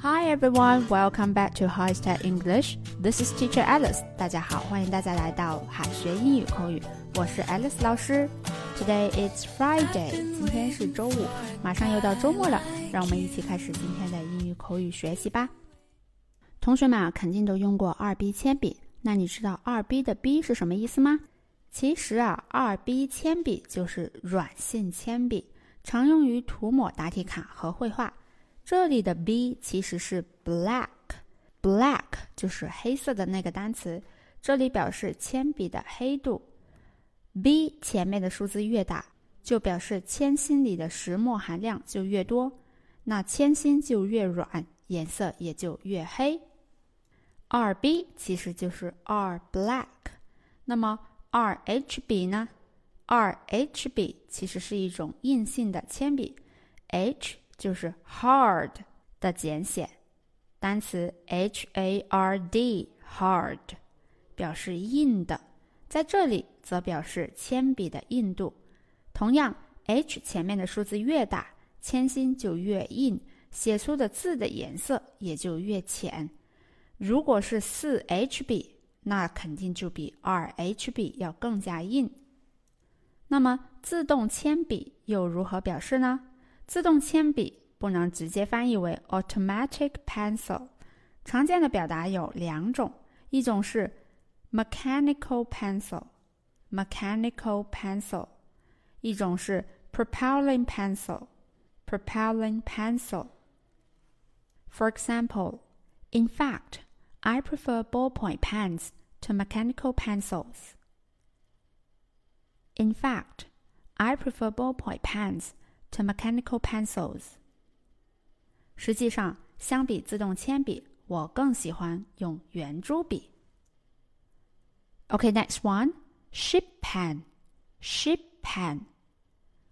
Hi everyone, welcome back to High Tech English. This is Teacher Alice. 大家好，欢迎大家来到海学英语口语。我是 Alice 老师。Today is Friday，今天是周五，马上又到周末了。让我们一起开始今天的英语口语学习吧。同学们啊，肯定都用过二 B 铅笔。那你知道二 B 的 B 是什么意思吗？其实啊，二 B 铅笔就是软性铅笔，常用于涂抹答题卡和绘画。这里的 B 其实是 black，black 就是黑色的那个单词，这里表示铅笔的黑度。B 前面的数字越大，就表示铅芯里的石墨含量就越多，那铅芯就越软，颜色也就越黑。二 B 其实就是二 black，那么二 HB 呢？二 HB 其实是一种硬性的铅笔，H。就是 hard 的简写，单词 h a r d hard 表示硬的，在这里则表示铅笔的硬度。同样，h 前面的数字越大，铅芯就越硬，写出的字的颜色也就越浅。如果是四 HB，那肯定就比二 HB 要更加硬。那么，自动铅笔又如何表示呢？自动铅笔不能直接翻译为 automatic pencil，常见的表达有两种，一种是 mechanical pencil，mechanical pencil，一种是 propelling pencil，propelling pencil。For example, in fact, I prefer ballpoint pens to mechanical pencils. In fact, I prefer ballpoint pens to mechanical pencils。实际上，相比自动铅笔，我更喜欢用圆珠笔。OK，next one, ship pen, ship pen。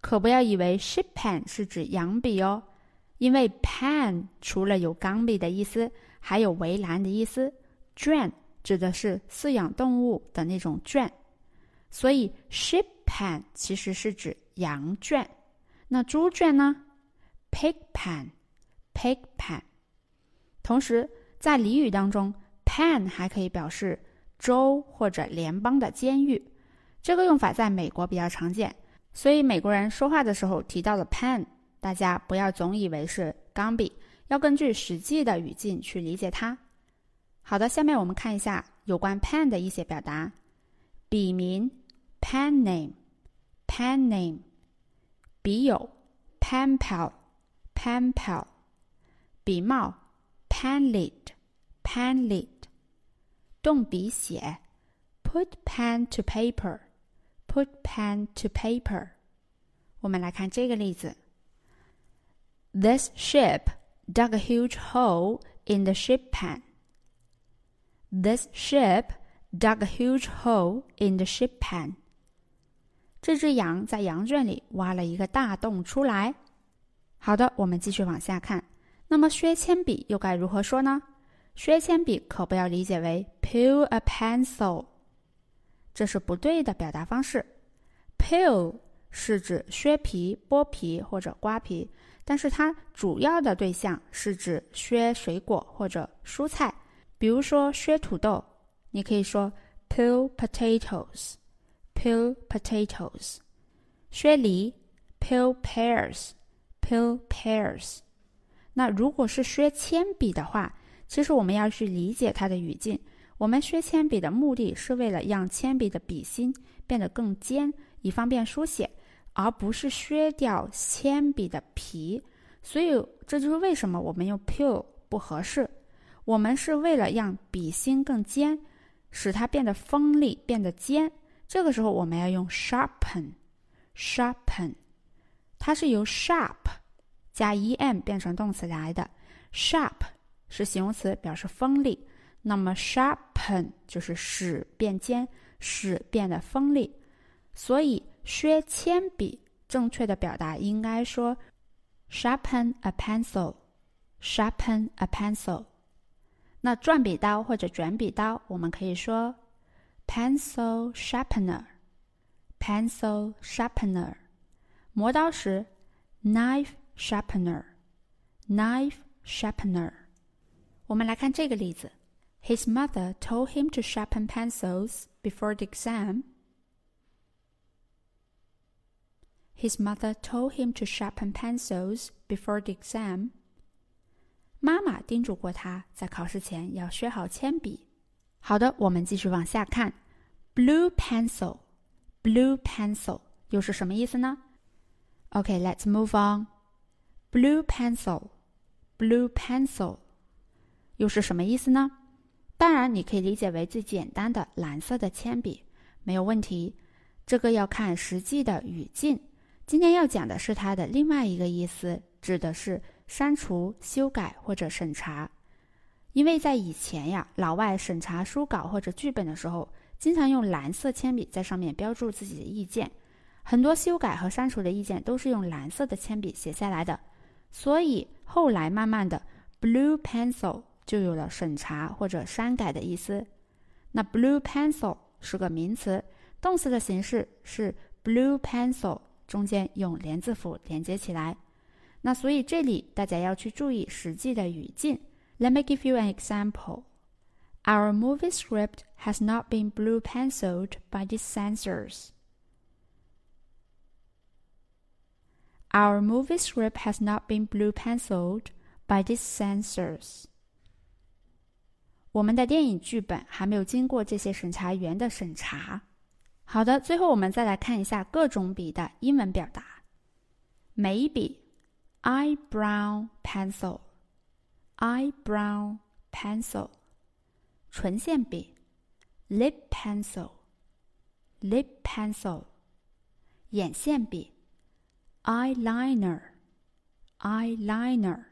可不要以为 ship pen 是指洋笔哦，因为 pen 除了有钢笔的意思，还有围栏的意思。圈指的是饲养动物的那种圈， 所以 sheep pen 其实是指羊圈。那猪圈呢？Pig pen，pig pen。同时，在俚语当中，pen 还可以表示州或者联邦的监狱。这个用法在美国比较常见，所以美国人说话的时候提到了 pen，大家不要总以为是钢笔，要根据实际的语境去理解它。好的，下面我们看一下有关 pen 的一些表达：笔名 pen name, pen name，笔友，pen pal，pen pal，笔帽，pen lid，pen lid，动笔写，put pen to paper，put pen to paper。我们来看这个例子：This ship dug a huge hole in the sheep pen. This ship dug a huge hole in the sheep pen. 这只羊在羊圈里挖了一个大洞出来。好的，我们继续往下看。那么削铅笔又该如何说呢？削铅笔可不要理解为 peel a pencil，这是不对的表达方式。peel 是指削皮、剥皮或者刮皮，但是它主要的对象是指削水果或者蔬菜。比如说削土豆，你可以说 peel potatoes。Peel potatoes，削梨，peel pears，peel pears。那如果是削铅笔的话，其实我们要去理解它的语境。我们削铅笔的目的是为了让铅笔的笔芯变得更尖，以方便书写，而不是削掉铅笔的皮。所以这就是为什么我们用 peel 不合适。我们是为了让笔芯更尖，使它变得锋利，变得尖。这个时候我们要用 sharpen，sharpen，它是由 sharp 加 em 变成动词来的。sharp 是形容词，表示锋利。那么 sharpen 就是使变尖，使变得锋利。所以削铅笔正确的表达应该说 sharpen a pencil，sharpen a pencil。那转笔刀或者卷笔刀，我们可以说。pencil sharpener，pencil sharpener，磨刀石 knife sharpener, knife sharpener。我们来看这个例子：His mother told him to sharpen pencils before the exam. His mother told him to sharpen pencils before the exam. 妈妈叮嘱过他，在考试前要削好铅笔。 好的，我们继续往下看。Blue pencil, blue pencil 又是什么意思呢？OK，let's move on. Blue pencil, blue pencil 又是什么意思呢？当然，你可以理解为最简单的蓝色的铅笔，没有问题。这个要看实际的语境。今天要讲的是它的另外一个意思，指的是删除、修改或者审查。因为在以前呀，老外审查书稿或者剧本的时候，经常用蓝色铅笔在上面标注自己的意见，很多修改和删除的意见都是用蓝色的铅笔写下来的。所以后来慢慢的，blue pencil 就有了审查或者删改的意思。那 blue pencil 是个名词，动词的形式是 blue pencil。中间用连字符连接起来。那所以这里大家要去注意实际的语境。Let me give you an example. Our movie script has not been blue penciled by the censors. Our movie script has not been blue penciled by the censors. 我们的电影剧本还没有经过这些审查员的审查。好的，最后我们再来看一下各种笔的英文表达。眉笔，eyebrow pencil，eyebrow pencil。唇线笔，lip pencil，lip pencil。眼线笔，eyeliner，eyeliner。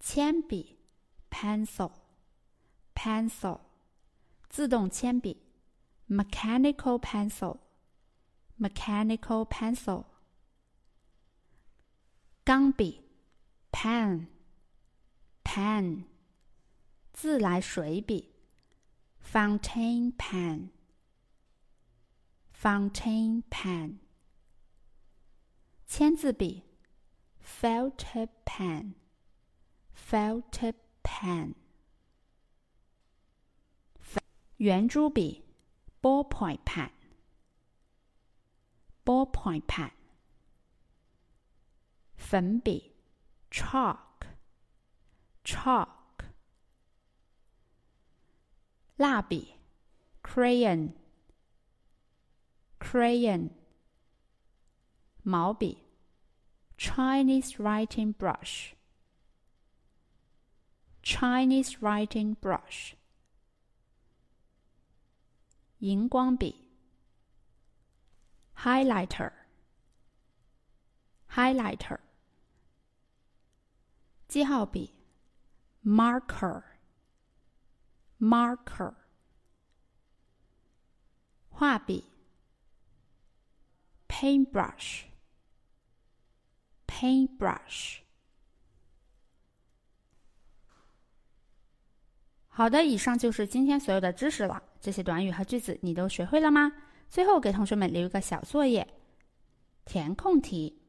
铅笔，pencil，pencil。自动铅笔。mechanical pencil, mechanical pencil. 钢笔 pen, pen. 自来水笔 fountain pen, fountain pen. 签字笔 felt pen, felt pen. 圆珠笔 ballpoint pen, ballpoint pen. 粉笔 chalk, chalk. 蜡笔 crayon, crayon. 毛笔 Chinese writing brush, Chinese writing brush. 荧光笔，highlighter，highlighter，记号笔 ，marker，marker，画笔，paintbrush，paintbrush。好的，以上就是今天所有的知识了。这些短语和句子你都学会了吗？最后给同学们留一个小作业，填空题。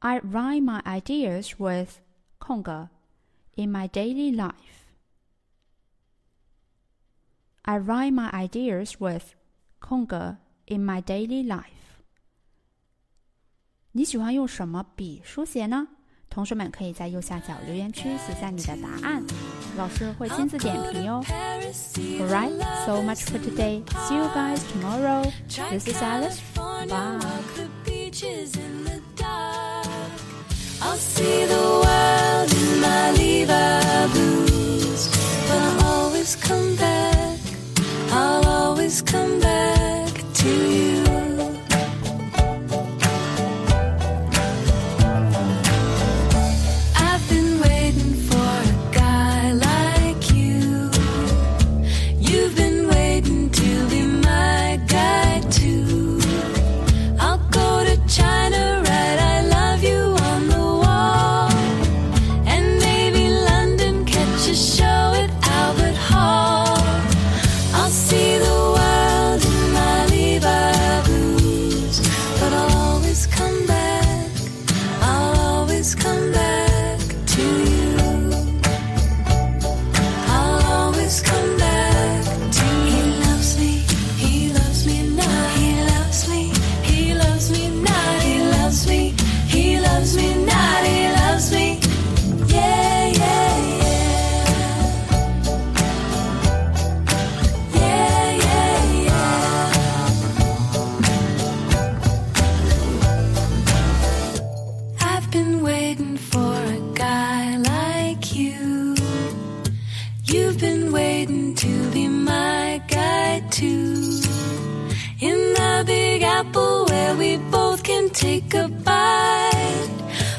I write my ideas with 空格 in my daily life. I write my ideas with 空格 in my daily life. 你喜欢用什么笔书写呢？同学们可以在右下角留言区写下你的答案，老师会亲自点评哟。Alright, so much for today. See you guys tomorrow. This is Alice. Bye. my Levi blues, but I'll always come back. I'll always come back to you. been waiting to be my guide too. In the Big Apple where we both can take a bite.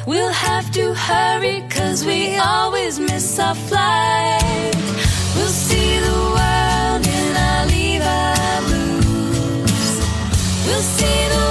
We'll have to hurry cause we always miss our flight. We'll see the world in our Levi blues. We'll see the